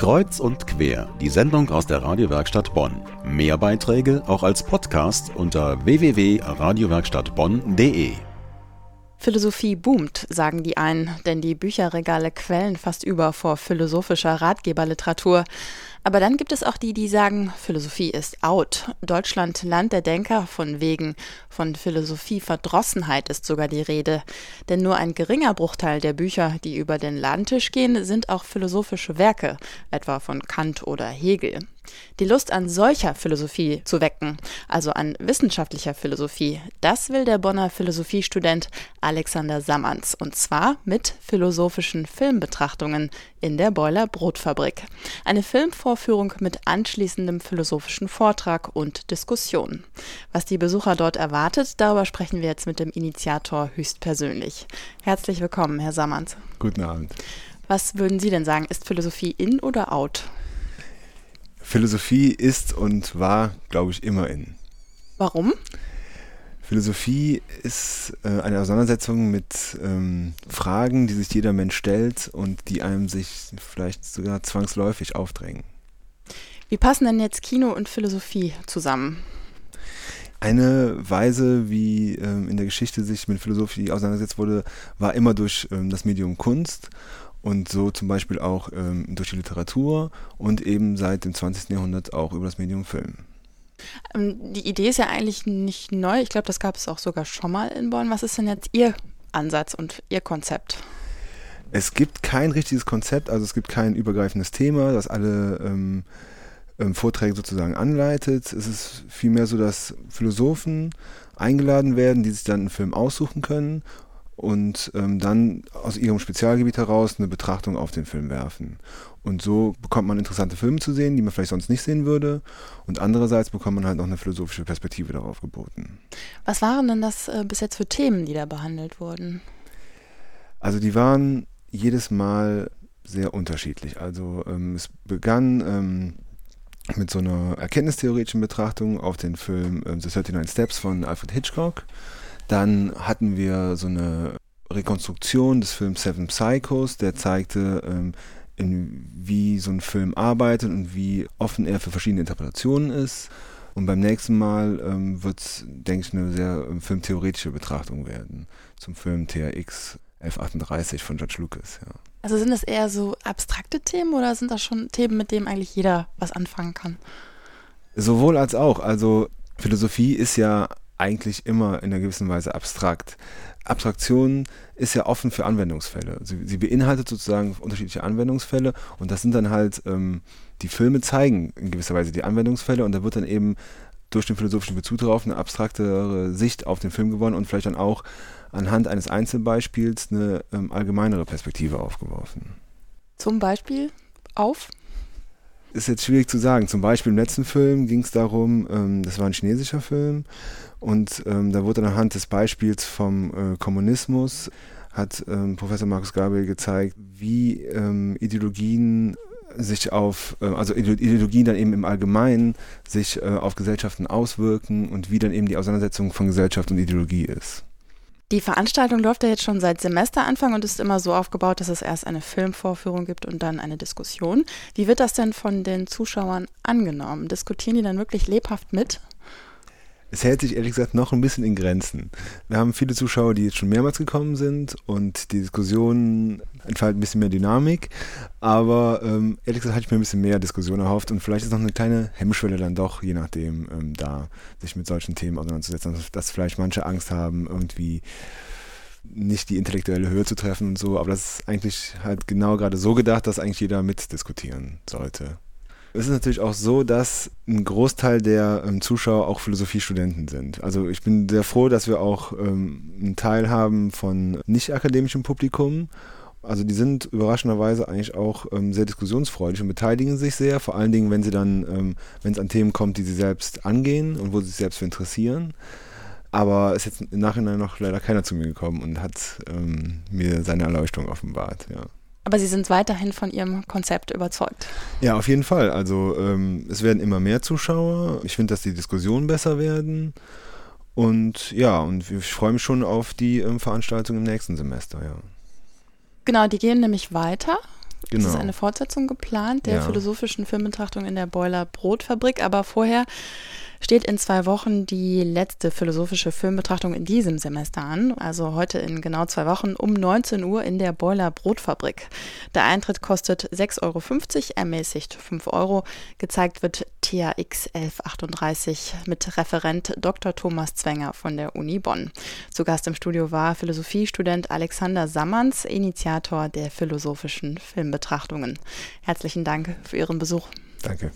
Kreuz und quer, die Sendung aus der Radiowerkstatt Bonn. Mehr Beiträge auch als Podcast unter www.radiowerkstattbonn.de. Philosophie boomt, sagen die einen, denn die Bücherregale quellen fast über vor philosophischer Ratgeberliteratur. Aber dann gibt es auch die, die sagen, Philosophie ist out. Deutschland Land der Denker von wegen. Von Philosophieverdrossenheit ist sogar die Rede. Denn nur ein geringer Bruchteil der Bücher, die über den Ladentisch gehen, sind auch philosophische Werke, etwa von Kant oder Hegel. Die Lust an solcher Philosophie zu wecken, also an wissenschaftlicher Philosophie, das will der Bonner Philosophiestudent Alexander Sammerns und zwar mit philosophischen Filmbetrachtungen in der Boiler Brotfabrik. Eine Filmvorführung mit anschließendem philosophischen Vortrag und Diskussion. Was die Besucher dort erwartet, darüber sprechen wir jetzt mit dem Initiator höchstpersönlich. Herzlich willkommen, Herr Sammerns. Guten Abend. Was würden Sie denn sagen, ist Philosophie in oder out? Philosophie ist und war, glaube ich, immer in. Warum? Philosophie ist äh, eine Auseinandersetzung mit ähm, Fragen, die sich jeder Mensch stellt und die einem sich vielleicht sogar zwangsläufig aufdrängen. Wie passen denn jetzt Kino und Philosophie zusammen? Eine Weise, wie ähm, in der Geschichte sich mit Philosophie auseinandergesetzt wurde, war immer durch ähm, das Medium Kunst und so zum Beispiel auch ähm, durch die Literatur und eben seit dem 20. Jahrhundert auch über das Medium Film. Ähm, die Idee ist ja eigentlich nicht neu. Ich glaube, das gab es auch sogar schon mal in Bonn. Was ist denn jetzt Ihr Ansatz und Ihr Konzept? Es gibt kein richtiges Konzept, also es gibt kein übergreifendes Thema, das alle ähm, ähm, Vorträge sozusagen anleitet. Es ist vielmehr so, dass Philosophen eingeladen werden, die sich dann einen Film aussuchen können und ähm, dann aus ihrem Spezialgebiet heraus eine Betrachtung auf den Film werfen. Und so bekommt man interessante Filme zu sehen, die man vielleicht sonst nicht sehen würde. Und andererseits bekommt man halt noch eine philosophische Perspektive darauf geboten. Was waren denn das äh, bis jetzt für Themen, die da behandelt wurden? Also die waren jedes Mal sehr unterschiedlich. Also ähm, es begann ähm, mit so einer erkenntnistheoretischen Betrachtung auf den Film ähm, The 39 Steps von Alfred Hitchcock. Dann hatten wir so eine Rekonstruktion des Films Seven Psychos, der zeigte, ähm, in, wie so ein Film arbeitet und wie offen er für verschiedene Interpretationen ist. Und beim nächsten Mal ähm, wird es, denke ich, eine sehr ähm, filmtheoretische Betrachtung werden zum Film TRX 1138 von George Lucas. Ja. Also sind das eher so abstrakte Themen oder sind das schon Themen, mit denen eigentlich jeder was anfangen kann? Sowohl als auch. Also Philosophie ist ja eigentlich immer in einer gewissen Weise abstrakt. Abstraktion ist ja offen für Anwendungsfälle. Sie, sie beinhaltet sozusagen unterschiedliche Anwendungsfälle und das sind dann halt, ähm, die Filme zeigen in gewisser Weise die Anwendungsfälle und da wird dann eben durch den philosophischen Bezug darauf eine abstraktere Sicht auf den Film gewonnen und vielleicht dann auch anhand eines Einzelbeispiels eine ähm, allgemeinere Perspektive aufgeworfen. Zum Beispiel auf? Ist jetzt schwierig zu sagen. Zum Beispiel im letzten Film ging es darum, ähm, das war ein chinesischer Film, und ähm, da wurde anhand des Beispiels vom äh, Kommunismus hat ähm, Professor Markus Gabriel gezeigt, wie ähm, Ideologien sich auf, äh, also Ideologien dann eben im Allgemeinen sich äh, auf Gesellschaften auswirken und wie dann eben die Auseinandersetzung von Gesellschaft und Ideologie ist. Die Veranstaltung läuft ja jetzt schon seit Semesteranfang und ist immer so aufgebaut, dass es erst eine Filmvorführung gibt und dann eine Diskussion. Wie wird das denn von den Zuschauern angenommen? Diskutieren die dann wirklich lebhaft mit? Es hält sich ehrlich gesagt noch ein bisschen in Grenzen. Wir haben viele Zuschauer, die jetzt schon mehrmals gekommen sind und die Diskussion entfaltet ein bisschen mehr Dynamik. Aber ähm, ehrlich gesagt hatte ich mir ein bisschen mehr Diskussion erhofft und vielleicht ist noch eine kleine Hemmschwelle dann doch, je nachdem, ähm, da sich mit solchen Themen auseinanderzusetzen. Dass vielleicht manche Angst haben, irgendwie nicht die intellektuelle Höhe zu treffen und so. Aber das ist eigentlich halt genau gerade so gedacht, dass eigentlich jeder mitdiskutieren sollte. Es ist natürlich auch so, dass ein Großteil der ähm, Zuschauer auch Philosophiestudenten sind. Also ich bin sehr froh, dass wir auch ähm, einen Teil haben von nicht akademischem Publikum. Also die sind überraschenderweise eigentlich auch ähm, sehr diskussionsfreudig und beteiligen sich sehr, vor allen Dingen, wenn sie dann, ähm, wenn es an Themen kommt, die sie selbst angehen und wo sie sich selbst für interessieren. Aber ist jetzt im Nachhinein noch leider keiner zu mir gekommen und hat ähm, mir seine Erleuchtung offenbart, ja. Aber Sie sind weiterhin von Ihrem Konzept überzeugt. Ja, auf jeden Fall. Also ähm, es werden immer mehr Zuschauer. Ich finde, dass die Diskussionen besser werden. Und ja, und ich freue mich schon auf die ähm, Veranstaltung im nächsten Semester, ja. Genau, die gehen nämlich weiter. Genau. Es ist eine Fortsetzung geplant der ja. philosophischen Filmbetrachtung in der Boiler Brotfabrik, aber vorher steht in zwei Wochen die letzte philosophische Filmbetrachtung in diesem Semester an. Also heute in genau zwei Wochen um 19 Uhr in der Boiler Brotfabrik. Der Eintritt kostet 6,50 Euro, ermäßigt 5 Euro. Gezeigt wird THX 1138 mit Referent Dr. Thomas Zwenger von der Uni Bonn. Zu Gast im Studio war Philosophiestudent Alexander Sammerns, Initiator der philosophischen Filmbetrachtungen. Herzlichen Dank für Ihren Besuch. Danke.